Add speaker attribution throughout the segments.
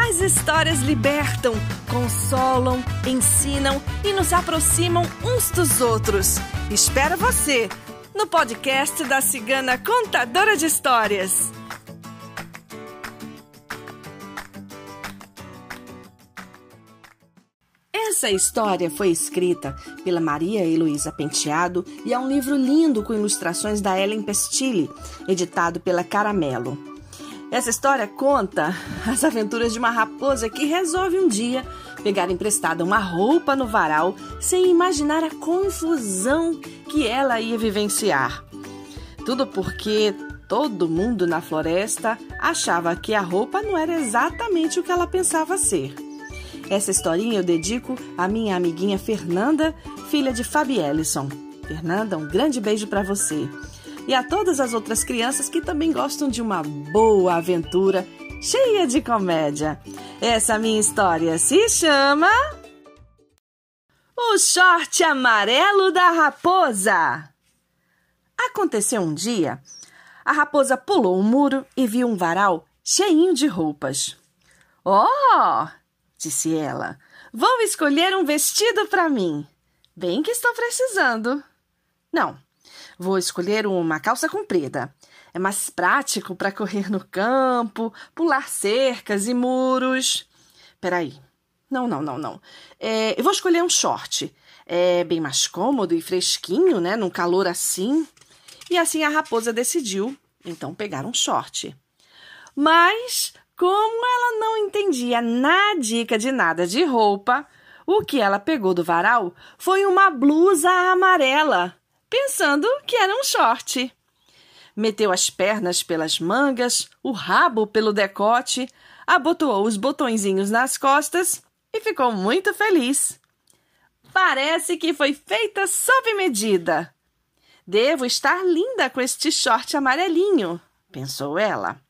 Speaker 1: As histórias libertam, consolam, ensinam e nos aproximam uns dos outros. Espero você no podcast da Cigana Contadora de Histórias. Essa história foi escrita pela Maria Heloísa Penteado e é um livro lindo com ilustrações da Ellen Pestilli, editado pela Caramelo. Essa história conta as aventuras de uma raposa que resolve um dia pegar emprestada uma roupa no varal sem imaginar a confusão que ela ia vivenciar. Tudo porque todo mundo na floresta achava que a roupa não era exatamente o que ela pensava ser. Essa historinha eu dedico à minha amiguinha Fernanda, filha de Fabi Ellison. Fernanda, um grande beijo para você e a todas as outras crianças que também gostam de uma boa aventura cheia de comédia. Essa minha história se chama O Short Amarelo da Raposa. Aconteceu um dia, a raposa pulou um muro e viu um varal cheinho de roupas. Oh! disse ela. Vou escolher um vestido para mim. Bem que estou precisando. Não, Vou escolher uma calça comprida. É mais prático para correr no campo, pular cercas e muros. Peraí. Não, não, não, não. É, eu vou escolher um short. É bem mais cômodo e fresquinho, né? Num calor assim. E assim a raposa decidiu, então, pegar um short. Mas, como ela não entendia na dica de nada de roupa, o que ela pegou do varal foi uma blusa amarela pensando que era um short. Meteu as pernas pelas mangas, o rabo pelo decote, abotoou os botõezinhos nas costas e ficou muito feliz. Parece que foi feita sob medida. Devo estar linda com este short amarelinho, pensou ela.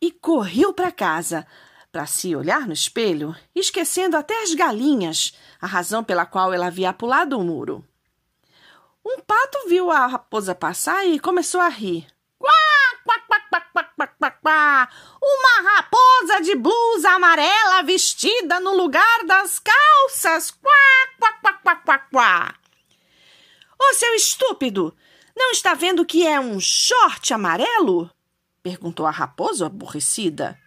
Speaker 1: E correu para casa para se olhar no espelho, esquecendo até as galinhas, a razão pela qual ela havia pulado o muro. Um pato viu a raposa passar e começou a rir. Quá, quá, quá, quá, quá, quá, quá, quá. Uma raposa de blusa amarela vestida no lugar das calças. Quá, quá, quá, quá, quá, quá. Ô, seu estúpido! Não está vendo que é um short amarelo? Perguntou a raposa aborrecida.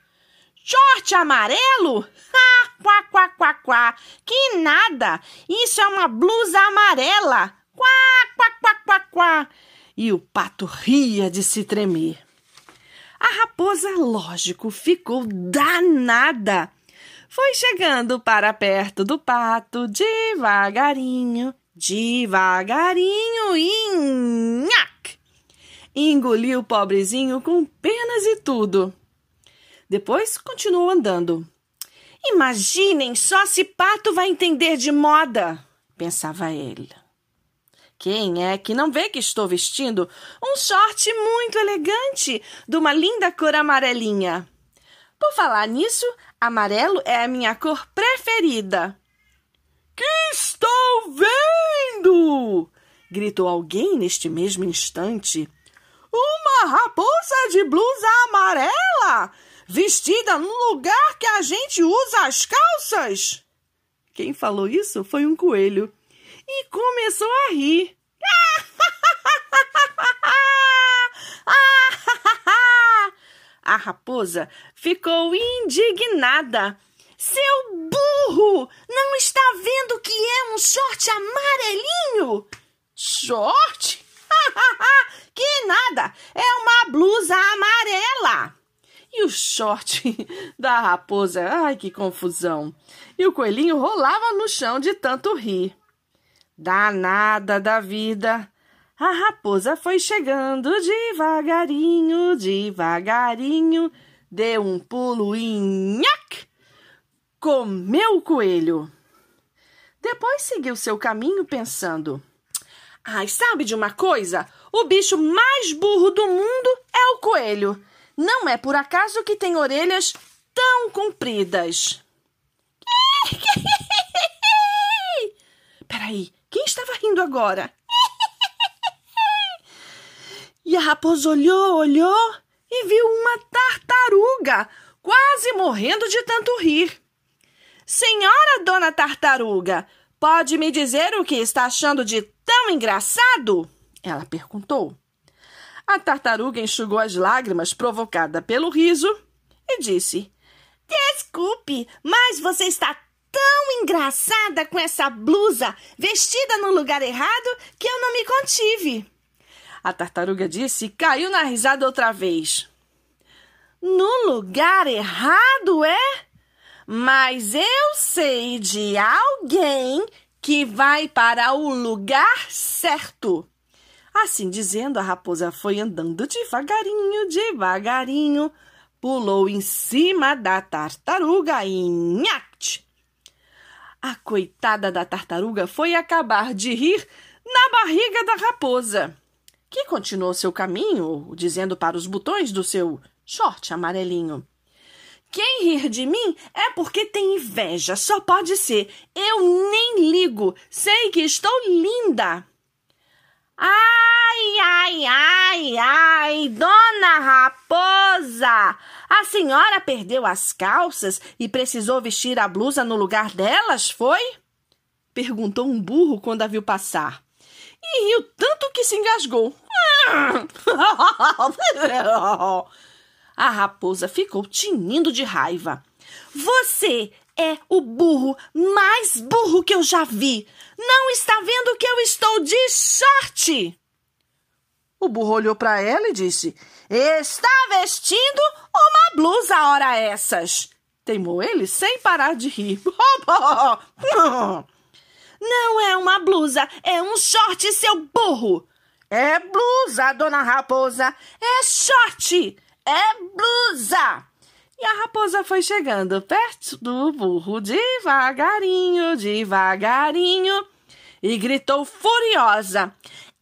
Speaker 1: Short amarelo? Ah, quá, quá, quá, quá. Que nada! Isso é uma blusa amarela. Quá, quá, quá, quá, quá. E o pato ria de se tremer. A raposa, lógico, ficou danada. Foi chegando para perto do pato, devagarinho, devagarinho e nhac! Engoliu o pobrezinho com penas e tudo. Depois continuou andando. Imaginem só se pato vai entender de moda, pensava ele. Quem é que não vê que estou vestindo um short muito elegante, de uma linda cor amarelinha? Por falar nisso, amarelo é a minha cor preferida. Que estou vendo? gritou alguém neste mesmo instante. Uma raposa de blusa amarela, vestida no lugar que a gente usa as calças. Quem falou isso foi um coelho e começou a rir. A raposa ficou indignada. Seu burro! Não está vendo que é um short amarelinho? Short? que nada! É uma blusa amarela! E o short da raposa, ai que confusão! E o coelhinho rolava no chão de tanto rir. Danada da vida. A raposa foi chegando devagarinho, devagarinho, deu um pulo e nhac, comeu o coelho. Depois seguiu seu caminho pensando: Ai, sabe de uma coisa? O bicho mais burro do mundo é o coelho. Não é por acaso que tem orelhas tão compridas. Peraí, quem estava rindo agora? E a raposa olhou, olhou e viu uma tartaruga, quase morrendo de tanto rir. Senhora Dona Tartaruga, pode me dizer o que está achando de tão engraçado? Ela perguntou. A tartaruga enxugou as lágrimas provocadas pelo riso e disse: Desculpe, mas você está tão engraçada com essa blusa vestida no lugar errado que eu não me contive. A tartaruga disse e caiu na risada outra vez. No lugar errado, é? Mas eu sei de alguém que vai para o lugar certo. Assim dizendo, a raposa foi andando devagarinho, devagarinho, pulou em cima da tartaruga e nhact! A coitada da tartaruga foi acabar de rir na barriga da raposa, que continuou seu caminho, dizendo para os botões do seu short amarelinho: quem rir de mim é porque tem inveja, só pode ser. Eu nem ligo, sei que estou linda. Ai, ai, ai, ai, dona raposa! A senhora perdeu as calças e precisou vestir a blusa no lugar delas, foi? Perguntou um burro quando a viu passar. E riu tanto que se engasgou. A raposa ficou tinindo de raiva. Você é o burro mais burro que eu já vi. Não está vendo que eu estou de short? O burro olhou para ela e disse: Está vestindo uma blusa hora essas. Teimou ele sem parar de rir. Não é uma blusa, é um short, seu burro. É blusa, dona raposa. É short é blusa! E a raposa foi chegando perto do burro devagarinho, devagarinho, e gritou furiosa: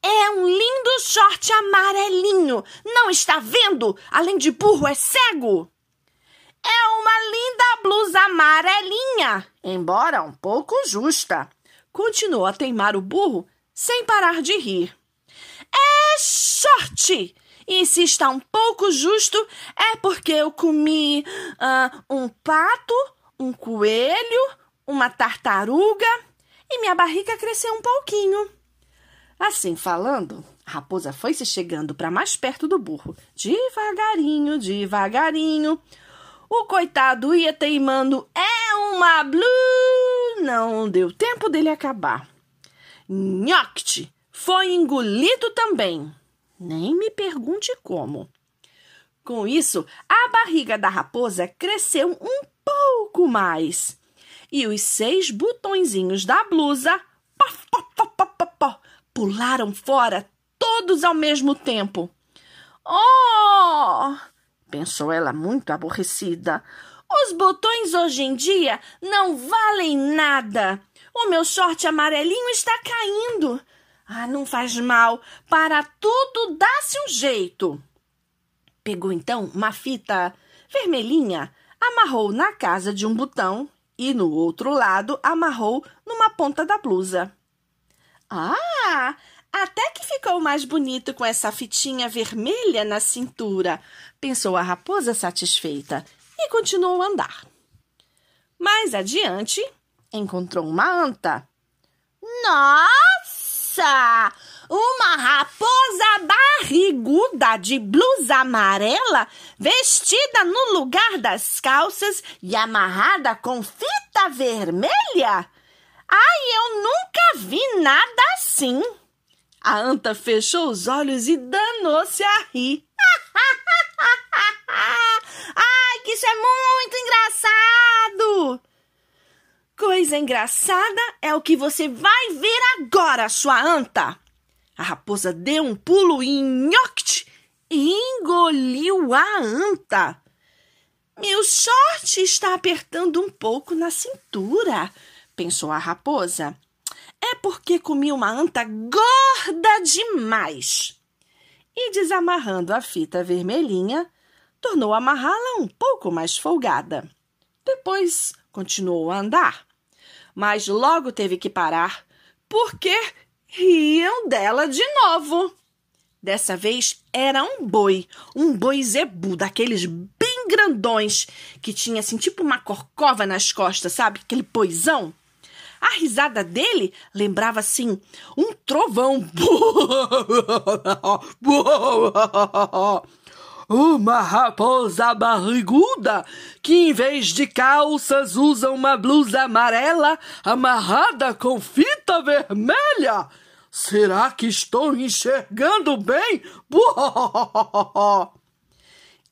Speaker 1: É um lindo short amarelinho! Não está vendo? Além de burro, é cego! É uma linda blusa amarelinha, embora um pouco justa. Continuou a teimar o burro sem parar de rir. É short! E se está um pouco justo, é porque eu comi uh, um pato, um coelho, uma tartaruga e minha barriga cresceu um pouquinho. Assim falando, a raposa foi se chegando para mais perto do burro, devagarinho, devagarinho. O coitado ia teimando, é uma blue! Não deu tempo dele acabar. Nhoct foi engolido também. Nem me pergunte como. Com isso, a barriga da raposa cresceu um pouco mais. E os seis botõezinhos da blusa pularam fora, todos ao mesmo tempo. Oh! pensou ela muito aborrecida. Os botões hoje em dia não valem nada. O meu short amarelinho está caindo. Ah, não faz mal. Para tudo dá-se um jeito. Pegou então uma fita vermelhinha, amarrou na casa de um botão e no outro lado amarrou numa ponta da blusa. Ah, até que ficou mais bonito com essa fitinha vermelha na cintura, pensou a raposa satisfeita e continuou a andar. Mais adiante, encontrou uma anta. Nossa! Nossa! Uma raposa barriguda de blusa amarela, vestida no lugar das calças e amarrada com fita vermelha? Ai, eu nunca vi nada assim! A anta fechou os olhos e danou-se a rir. Ai, que isso é muito engraçado! Coisa engraçada é o que você vai ver agora, sua anta. A raposa deu um pulo e nhoct engoliu a anta. Meu short está apertando um pouco na cintura, pensou a raposa, é porque comi uma anta gorda demais. E desamarrando a fita vermelhinha, tornou a amarrá-la um pouco mais folgada. Depois continuou a andar, mas logo teve que parar porque riam dela de novo. Dessa vez era um boi, um boi zebu, daqueles bem grandões, que tinha assim tipo uma corcova nas costas, sabe? Aquele poisão. A risada dele lembrava assim um trovão. Uma raposa barriguda que, em vez de calças, usa uma blusa amarela amarrada com fita vermelha. Será que estou enxergando bem?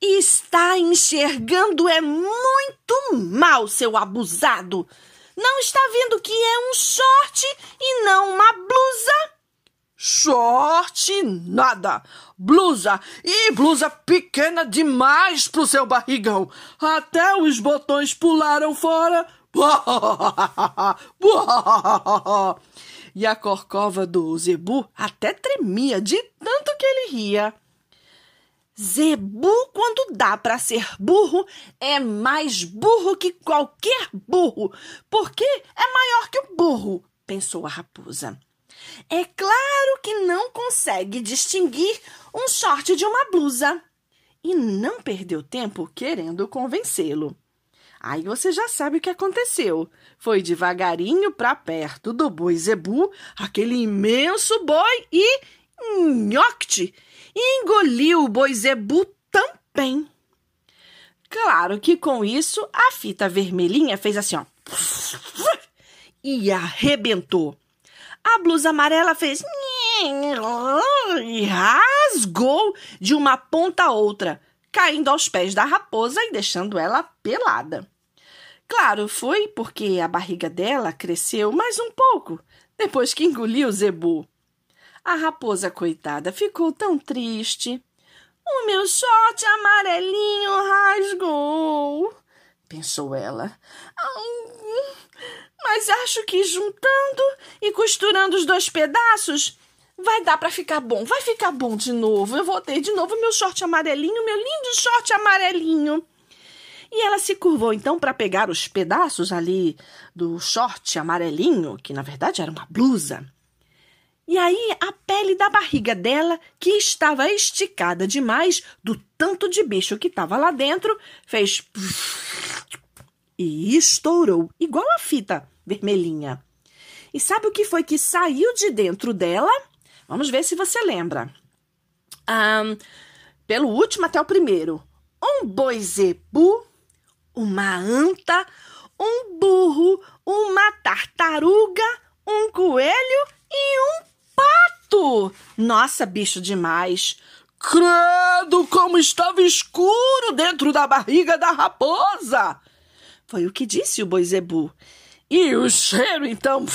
Speaker 1: Está enxergando é muito mal, seu abusado. Não está vendo que é um short e não uma blusa? Short nada. Blusa e blusa pequena demais pro seu barrigão. Até os botões pularam fora. e a corcova do Zebu até tremia de tanto que ele ria. Zebu, quando dá para ser burro, é mais burro que qualquer burro, porque é maior que o burro, pensou a raposa. É claro que não consegue distinguir um short de uma blusa. E não perdeu tempo querendo convencê-lo. Aí você já sabe o que aconteceu. Foi devagarinho para perto do boi zebu, aquele imenso boi, e nhoque! Engoliu o boi zebu também. Claro que com isso a fita vermelhinha fez assim, ó. E arrebentou. A blusa amarela fez e rasgou de uma ponta a outra, caindo aos pés da raposa e deixando ela pelada. Claro, foi porque a barriga dela cresceu mais um pouco depois que engoliu o zebu. A raposa, coitada, ficou tão triste. O meu short amarelinho rasgou, pensou ela. Mas acho que juntando e costurando os dois pedaços vai dar para ficar bom. Vai ficar bom de novo. Eu vou ter de novo meu short amarelinho, meu lindo short amarelinho. E ela se curvou então para pegar os pedaços ali do short amarelinho, que na verdade era uma blusa. E aí a pele da barriga dela, que estava esticada demais do tanto de bicho que estava lá dentro, fez e estourou, igual a fita vermelhinha. E sabe o que foi que saiu de dentro dela? Vamos ver se você lembra. Um, pelo último até o primeiro. Um boi zebu, uma anta, um burro, uma tartaruga, um coelho e um pato. Nossa, bicho demais. Credo, como estava escuro dentro da barriga da raposa! Foi o que disse o boi zebu. E o cheiro, então.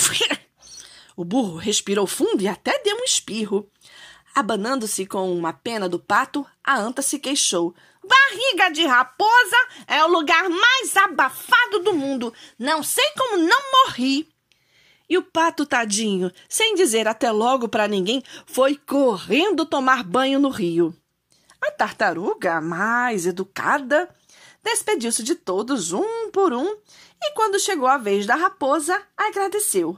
Speaker 1: o burro respirou fundo e até deu um espirro. Abanando-se com uma pena do pato, a anta se queixou. Barriga de raposa é o lugar mais abafado do mundo. Não sei como não morri. E o pato tadinho, sem dizer até logo para ninguém, foi correndo tomar banho no rio. A tartaruga, mais educada, despediu-se de todos um por um e, quando chegou a vez da raposa, agradeceu.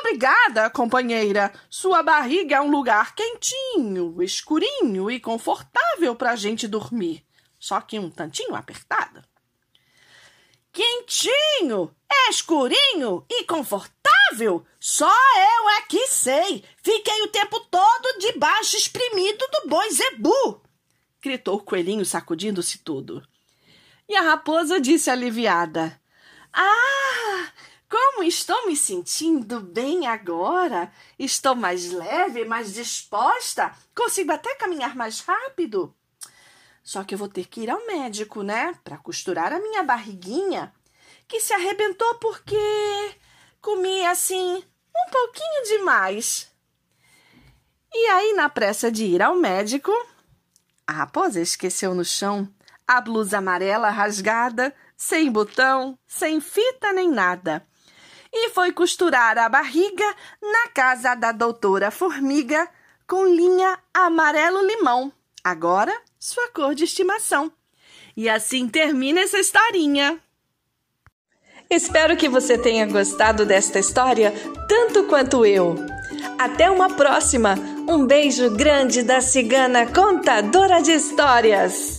Speaker 1: Obrigada, companheira. Sua barriga é um lugar quentinho, escurinho e confortável para a gente dormir, só que um tantinho apertada. Quentinho, escurinho e confortável? Só eu é que sei. Fiquei o tempo todo debaixo espremido do boi zebu, gritou o coelhinho sacudindo-se todo. E a raposa disse aliviada: ah, como estou me sentindo bem agora! Estou mais leve, mais disposta, consigo até caminhar mais rápido. Só que eu vou ter que ir ao médico, né? Para costurar a minha barriguinha, que se arrebentou porque comi assim um pouquinho demais. E aí, na pressa de ir ao médico, a raposa esqueceu no chão a blusa amarela rasgada sem botão, sem fita nem nada. e foi costurar a barriga na casa da doutora Formiga com linha amarelo-limão, agora sua cor de estimação. E assim termina essa historinha. Espero que você tenha gostado desta história tanto quanto eu. Até uma próxima! Um beijo grande da cigana contadora de histórias!